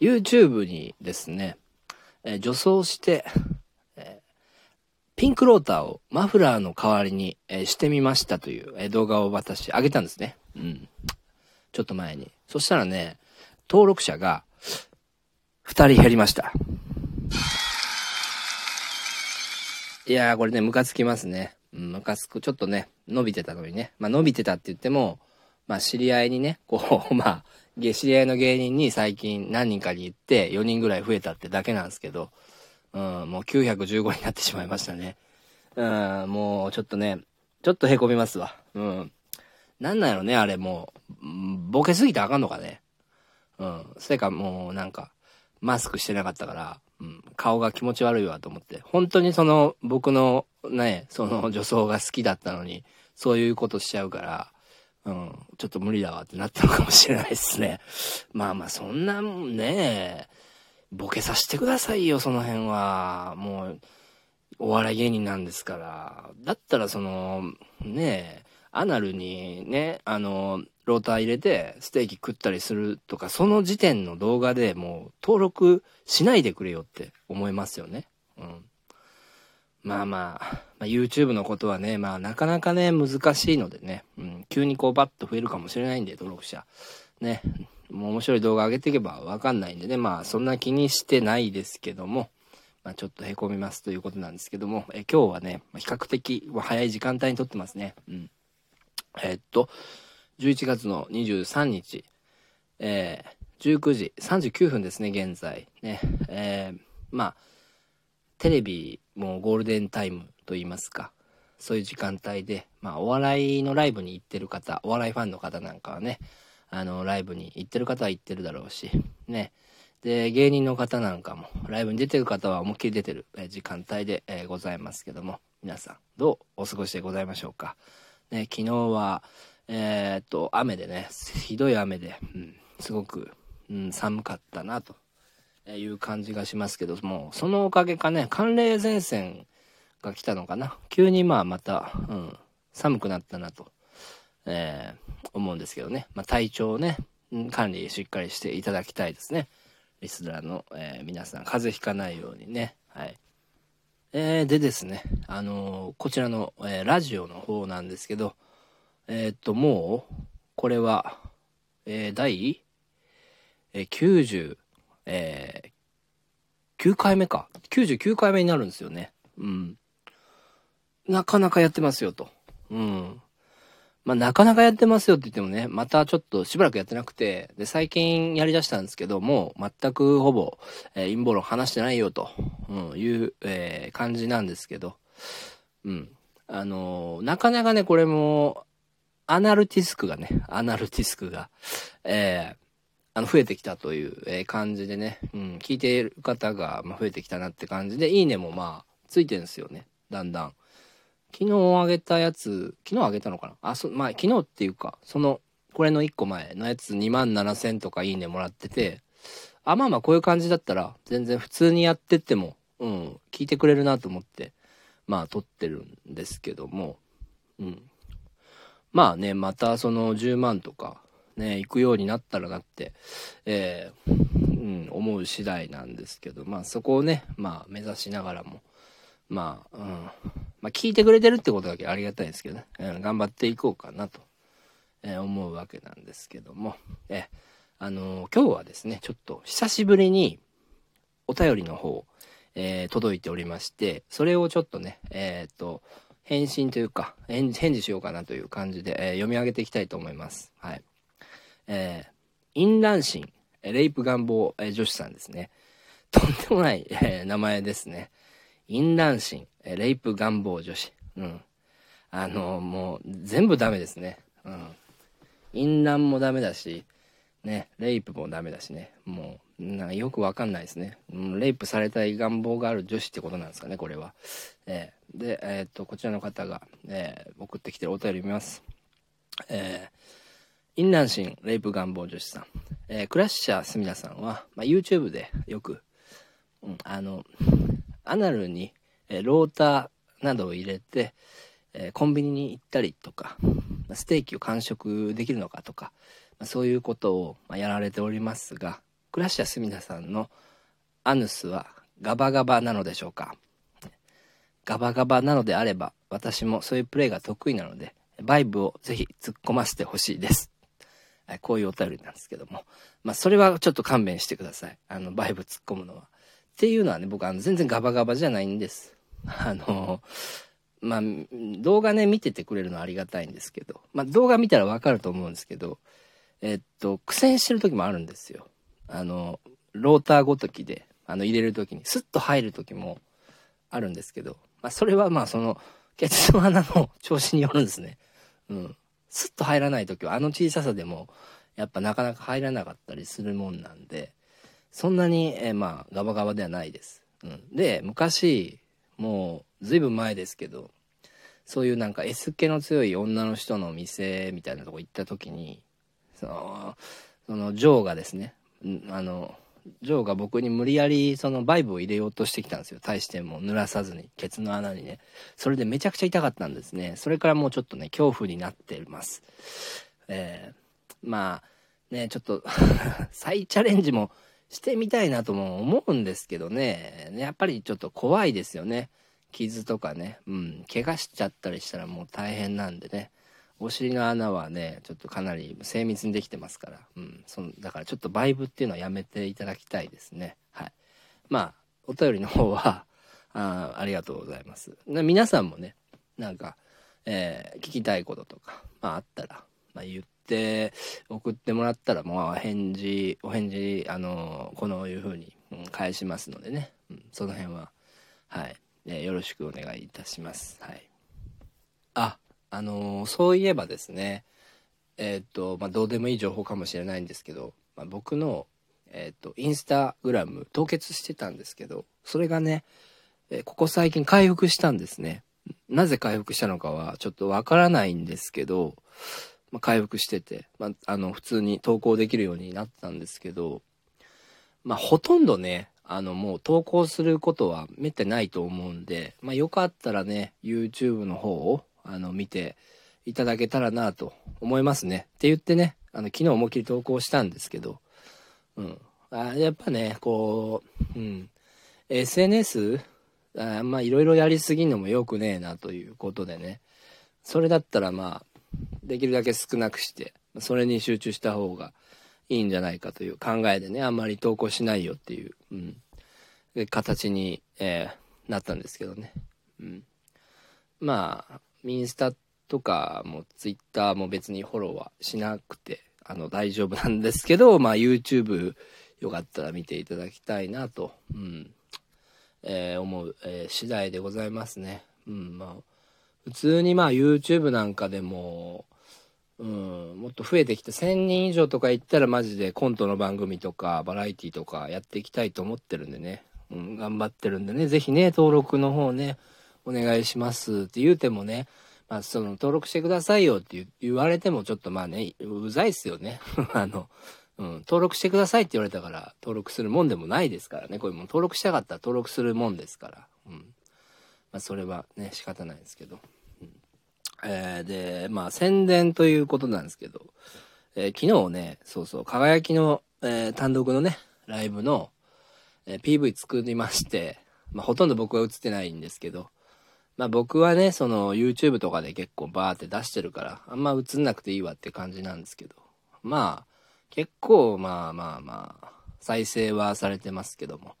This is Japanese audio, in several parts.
YouTube にですね、えー、女装して、えー、ピンクローターをマフラーの代わりに、えー、してみましたという、え動画を私上げたんですね。うん。ちょっと前に。そしたらね、登録者が2人減りました。いやー、これね、ムカつきますね。うん、ムカつく。ちょっとね、伸びてたのにね。まあ、伸びてたって言っても、まあ、知り合いにね、こう、まあ、知り合いの芸人に最近何人かに言って4人ぐらい増えたってだけなんですけど、うん、もう915になってしまいましたね。うん、もうちょっとね、ちょっと凹みますわ。うん。なんなんやろね、あれもう、ボケすぎてあかんのかね。うん。それかもうなんか、マスクしてなかったから、うん、顔が気持ち悪いわと思って。本当にその、僕のね、その女装が好きだったのに、そういうことしちゃうから、うん、ちょっと無理だわってなったのかもしれないですね。まあまあ、そんなね、ボケさせてくださいよ、その辺は。もう、お笑い芸人なんですから。だったら、その、ねアナルにね、あの、ローター入れてステーキ食ったりするとか、その時点の動画でもう登録しないでくれよって思いますよね。うん。まあまあ、まあ、YouTube のことはね、まあなかなかね、難しいのでね、うん、急にこうバッと増えるかもしれないんで、登録者。ね、もう面白い動画上げていけばわかんないんでね、まあそんな気にしてないですけども、まあちょっと凹みますということなんですけども、え今日はね、比較的早い時間帯に撮ってますね。うん。えー、っと、11月の23日、えー、19時39分ですね、現在。ね、えー、まあ、テレビもゴールデンタイムと言いますか、そういう時間帯で、まあ、お笑いのライブに行ってる方、お笑いファンの方なんかはね、あの、ライブに行ってる方は行ってるだろうし、ね。で、芸人の方なんかも、ライブに出てる方は思いっきり出てる時間帯で、え、ございますけども、皆さん、どうお過ごしでございましょうか。ね、昨日は、えー、っと、雨でね、ひどい雨で、うん、すごく、うん、寒かったなという感じがしますけども、そのおかげかね、寒冷前線が来たのかな。急にまあまた、うん、寒くなったなと、えー、思うんですけどね。まあ体調をね、管理しっかりしていただきたいですね。リスナーの、えー、皆さん、風邪ひかないようにね。はい。えー、でですね、あのー、こちらの、えー、ラジオの方なんですけど、えっと、もう、これは、え第、え90、え9回目か。99回目になるんですよね。うん。なかなかやってますよと。うん。まあ、なかなかやってますよって言ってもね、またちょっとしばらくやってなくて、で、最近やりだしたんですけども、全くほぼ、えー、陰謀論話してないよと、うん、いう、えー、感じなんですけど、うん。あのー、なかなかね、これも、アナルティスクがね、アナルティスクが、えー、あの、増えてきたという、え感じでね、うん、聞いている方が、ま増えてきたなって感じで、いいねもまあ、ついてるんですよね、だんだん。昨日あげたやつ、昨日あげたのかな？あ、そ、まあ、昨日っていうか、その、これの1個前のやつ2万7000とかいいねもらってて、あ、まあまあこういう感じだったら、全然普通にやってっても、うん、聞いてくれるなと思って、まあ撮ってるんですけども、うん。まあね、またその10万とか、ね、行くようになったらなって、えー、うん、思う次第なんですけど、まあそこをね、まあ目指しながらも、まあ、うん。まあ、聞いてくれてるってことだけありがたいですけどね。うん、頑張っていこうかなと、えー、思うわけなんですけども。えー、あのー、今日はですね、ちょっと久しぶりにお便りの方、え届いておりまして、それをちょっとね、えっと、返信というか、返事しようかなという感じで、え読み上げていきたいと思います。はい。えー、淫乱心、レイプ願望、え女子さんですね。とんでもない、え名前ですね。淫乱心、レイプ願望女子。うん。あの、もう、全部ダメですね。うん。淫乱もダメだし、ね、レイプもダメだしね。もう、なんかよくわかんないですね。レイプされたい願望がある女子ってことなんですかね、これは。えー、で、え、っと、こちらの方が、えー、送ってきてるお便り見ます。えー、淫乱心、レイプ願望女子さん。えー、クラッシャーすみださんは、まあ、YouTube でよく、うん、あの、アナルに、えローターなどを入れて、えコンビニに行ったりとか、ステーキを完食できるのかとか、まあそういうことをまあやられておりますが、クラッシアスミナさんのアヌスはガバガバなのでしょうかガバガバなのであれば、私もそういうプレイが得意なので、バイブをぜひ突っ込ませてほしいです。こういうお便りなんですけども。まあ、それはちょっと勘弁してください。あの、バイブ突っ込むのは。っていうのはね、僕、あの、全然ガバガバじゃないんです。あの、まあ、動画ね、見ててくれるのはありがたいんですけど、まあ、動画見たらわかると思うんですけど、えっと、苦戦してる時もあるんですよ。あの、ローターごときで、あの、入れる時に、スッと入る時もあるんですけど、まあ、それはまあ、その、ケツの穴の調子によるんですね。うん。スッと入らない時は、あの小ささでも、やっぱなかなか入らなかったりするもんなんで、そんなに、えー、まあ、ガバガバではないです。うん。で、昔、もう、ずいぶん前ですけど、そういうなんか S 気の強い女の人の店みたいなとこ行った時に、その、そのジョーがですね、あの、ジョーが僕に無理やりそのバイブを入れようとしてきたんですよ。大してもう濡らさずに、ケツの穴にね。それでめちゃくちゃ痛かったんですね。それからもうちょっとね、恐怖になってます。えー、まあ、ね、ちょっと 再チャレンジもしてみたいなとも思うんですけどね。やっぱりちょっと怖いですよね。傷とかね。うん。怪我しちゃったりしたらもう大変なんでね。お尻の穴はね、ちょっとかなり精密にできてますから。うん。そのだからちょっとバイブっていうのはやめていただきたいですね。はい。まあ、お便りの方は、あありがとうございます。皆さんもね、なんか、えー、聞きたいこととか、まああったら、まあ言って送ってもらったら、もう返事、お返事、あの、このいう風に、うん、返しますのでね、うん、その辺は、はい、えー、よろしくお願いいたします。はい。あ、あのー、そういえばですね、えっ、と、まあ、どうでもいい情報かもしれないんですけど、まあ、僕の、えっ、と、インスタグラム凍結してたんですけど、それがね、えここ最近回復したんですね。なぜ回復したのかはちょっとわからないんですけど、まあ、回復してて、まあ、あの、普通に投稿できるようになったんですけど、まあ、ほとんどね、あの、もう投稿することはめってないと思うんで、まあ、よかったらね、YouTube の方を、あの、見ていただけたらなと思いますね。って言ってね、あの、昨日思いっきり投稿したんですけど、うん。あやっぱね、こう、うん。SNS、あまあ、いろいろやりすぎんのも良くねえなということでね。それだったらまあ、できるだけ少なくして、それに集中した方がいいんじゃないかという考えでね、あんまり投稿しないよっていう、うん、形に、えー、なったんですけどね。うん。まあ、インスタとかもツイッターも別にフォローはしなくて、あの、大丈夫なんですけど、まあ、YouTube よかったら見ていただきたいなと、うん、えー、思う、えー、次第でございますね。うん、まあ、普通にまあ YouTube なんかでも、うん、もっと増えてきて1000人以上とか行ったらマジでコントの番組とかバラエティとかやっていきたいと思ってるんでね、うん、頑張ってるんでね、ぜひね、登録の方ね、お願いしますって言うてもね、まあその登録してくださいよって言われてもちょっとまあね、うざいっすよね。あの、うん、登録してくださいって言われたから登録するもんでもないですからね。これも登録したかったら登録するもんですから。うん。まあそれはね、仕方ないですけど。えー、で、まあ宣伝ということなんですけど、えー、昨日ね、そうそう、輝きの、えー、単独のね、ライブの、え PV 作りまして、まあほとんど僕は映ってないんですけど、まあ僕はね、その YouTube とかで結構バーって出してるから、あんま映んなくていいわって感じなんですけど、まあ結構まあまあまあ、再生はされてますけども、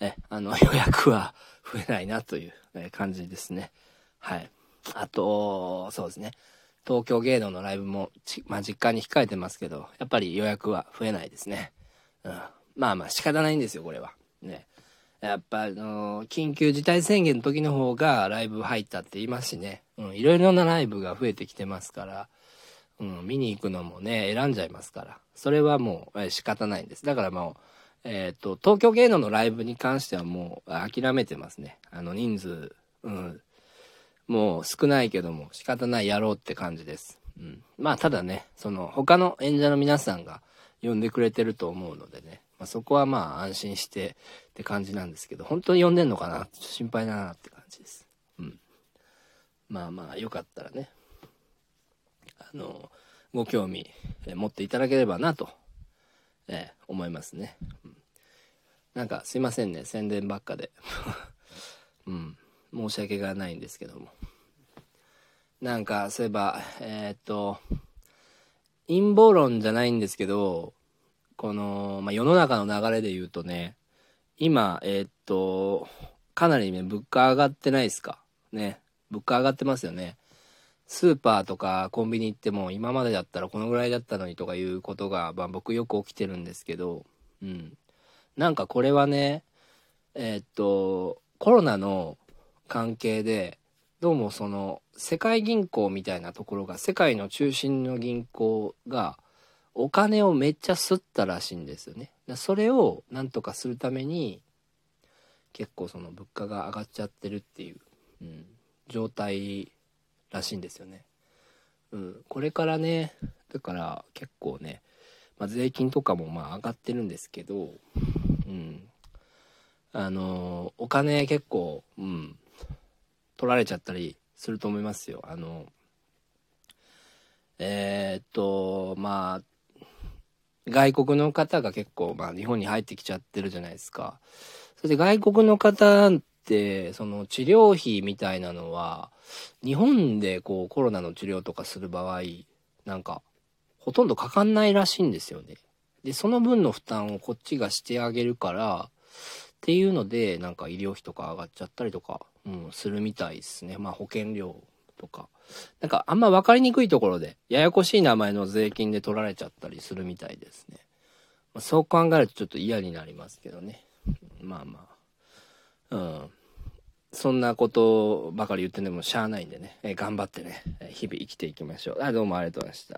え、あの 予約は増えないなという感じですね。はい。あと、そうですね。東京芸能のライブも、まあ、実家に控えてますけど、やっぱり予約は増えないですね。うん。まあまあ仕方ないんですよ、これは。ね。やっぱ、あのー、緊急事態宣言の時の方がライブ入ったって言いますしね。うん、いろいろなライブが増えてきてますから、うん、見に行くのもね、選んじゃいますから。それはもう、え仕方ないんです。だからもう、えっ、ー、と、東京芸能のライブに関してはもう諦めてますね。あの人数、うん、もう少ないけども仕方ないやろうって感じです。うん。まあただね、その他の演者の皆さんが呼んでくれてると思うのでね、まあ、そこはまあ安心してって感じなんですけど、本当に呼んでんのかな？心配だなって感じです。うん。まあまあよかったらね、あの、ご興味え持っていただければなと、えー、思いますね。うん、なんかすいませんね、宣伝ばっかで。うん、申し訳がないんですけども。なんか、そういえば、えー、っと、陰謀論じゃないんですけど、この、まあ、世の中の流れで言うとね、今、えー、っと、かなりね、物価上がってないですか？ね。物価上がってますよね。スーパーとかコンビニ行っても今までだったらこのぐらいだったのにとかいうことが、まあ、僕よく起きてるんですけど、うん。なんかこれはね、えー、っと、コロナの関係で、どうもその世界銀行みたいなところが世界の中心の銀行がお金をめっちゃ吸ったらしいんですよね。それをなんとかするために結構その物価が上がっちゃってるっていう、うん、状態らしいんですよね。うん、これからねだから結構ね、まあ、税金とかもまあ上がってるんですけど、うん、あのお金結構、うん、取られちゃったりすると思いますよ。あの、えー、っと、まあ、外国の方が結構、まあ、日本に入ってきちゃってるじゃないですか。それで外国の方って、その治療費みたいなのは、日本でこうコロナの治療とかする場合、なんか、ほとんどかかんないらしいんですよね。で、その分の負担をこっちがしてあげるから、っていうので、なんか医療費とか上がっちゃったりとかうん、するみたいですね。まあ保険料とか。なんかあんま分かりにくいところで、ややこしい名前の税金で取られちゃったりするみたいですね。まあ、そう考えるとちょっと嫌になりますけどね。まあまあ。うん。そんなことばかり言ってんでもしゃあないんでね、え頑張ってね、日々生きていきましょう。あどうもありがとうございました。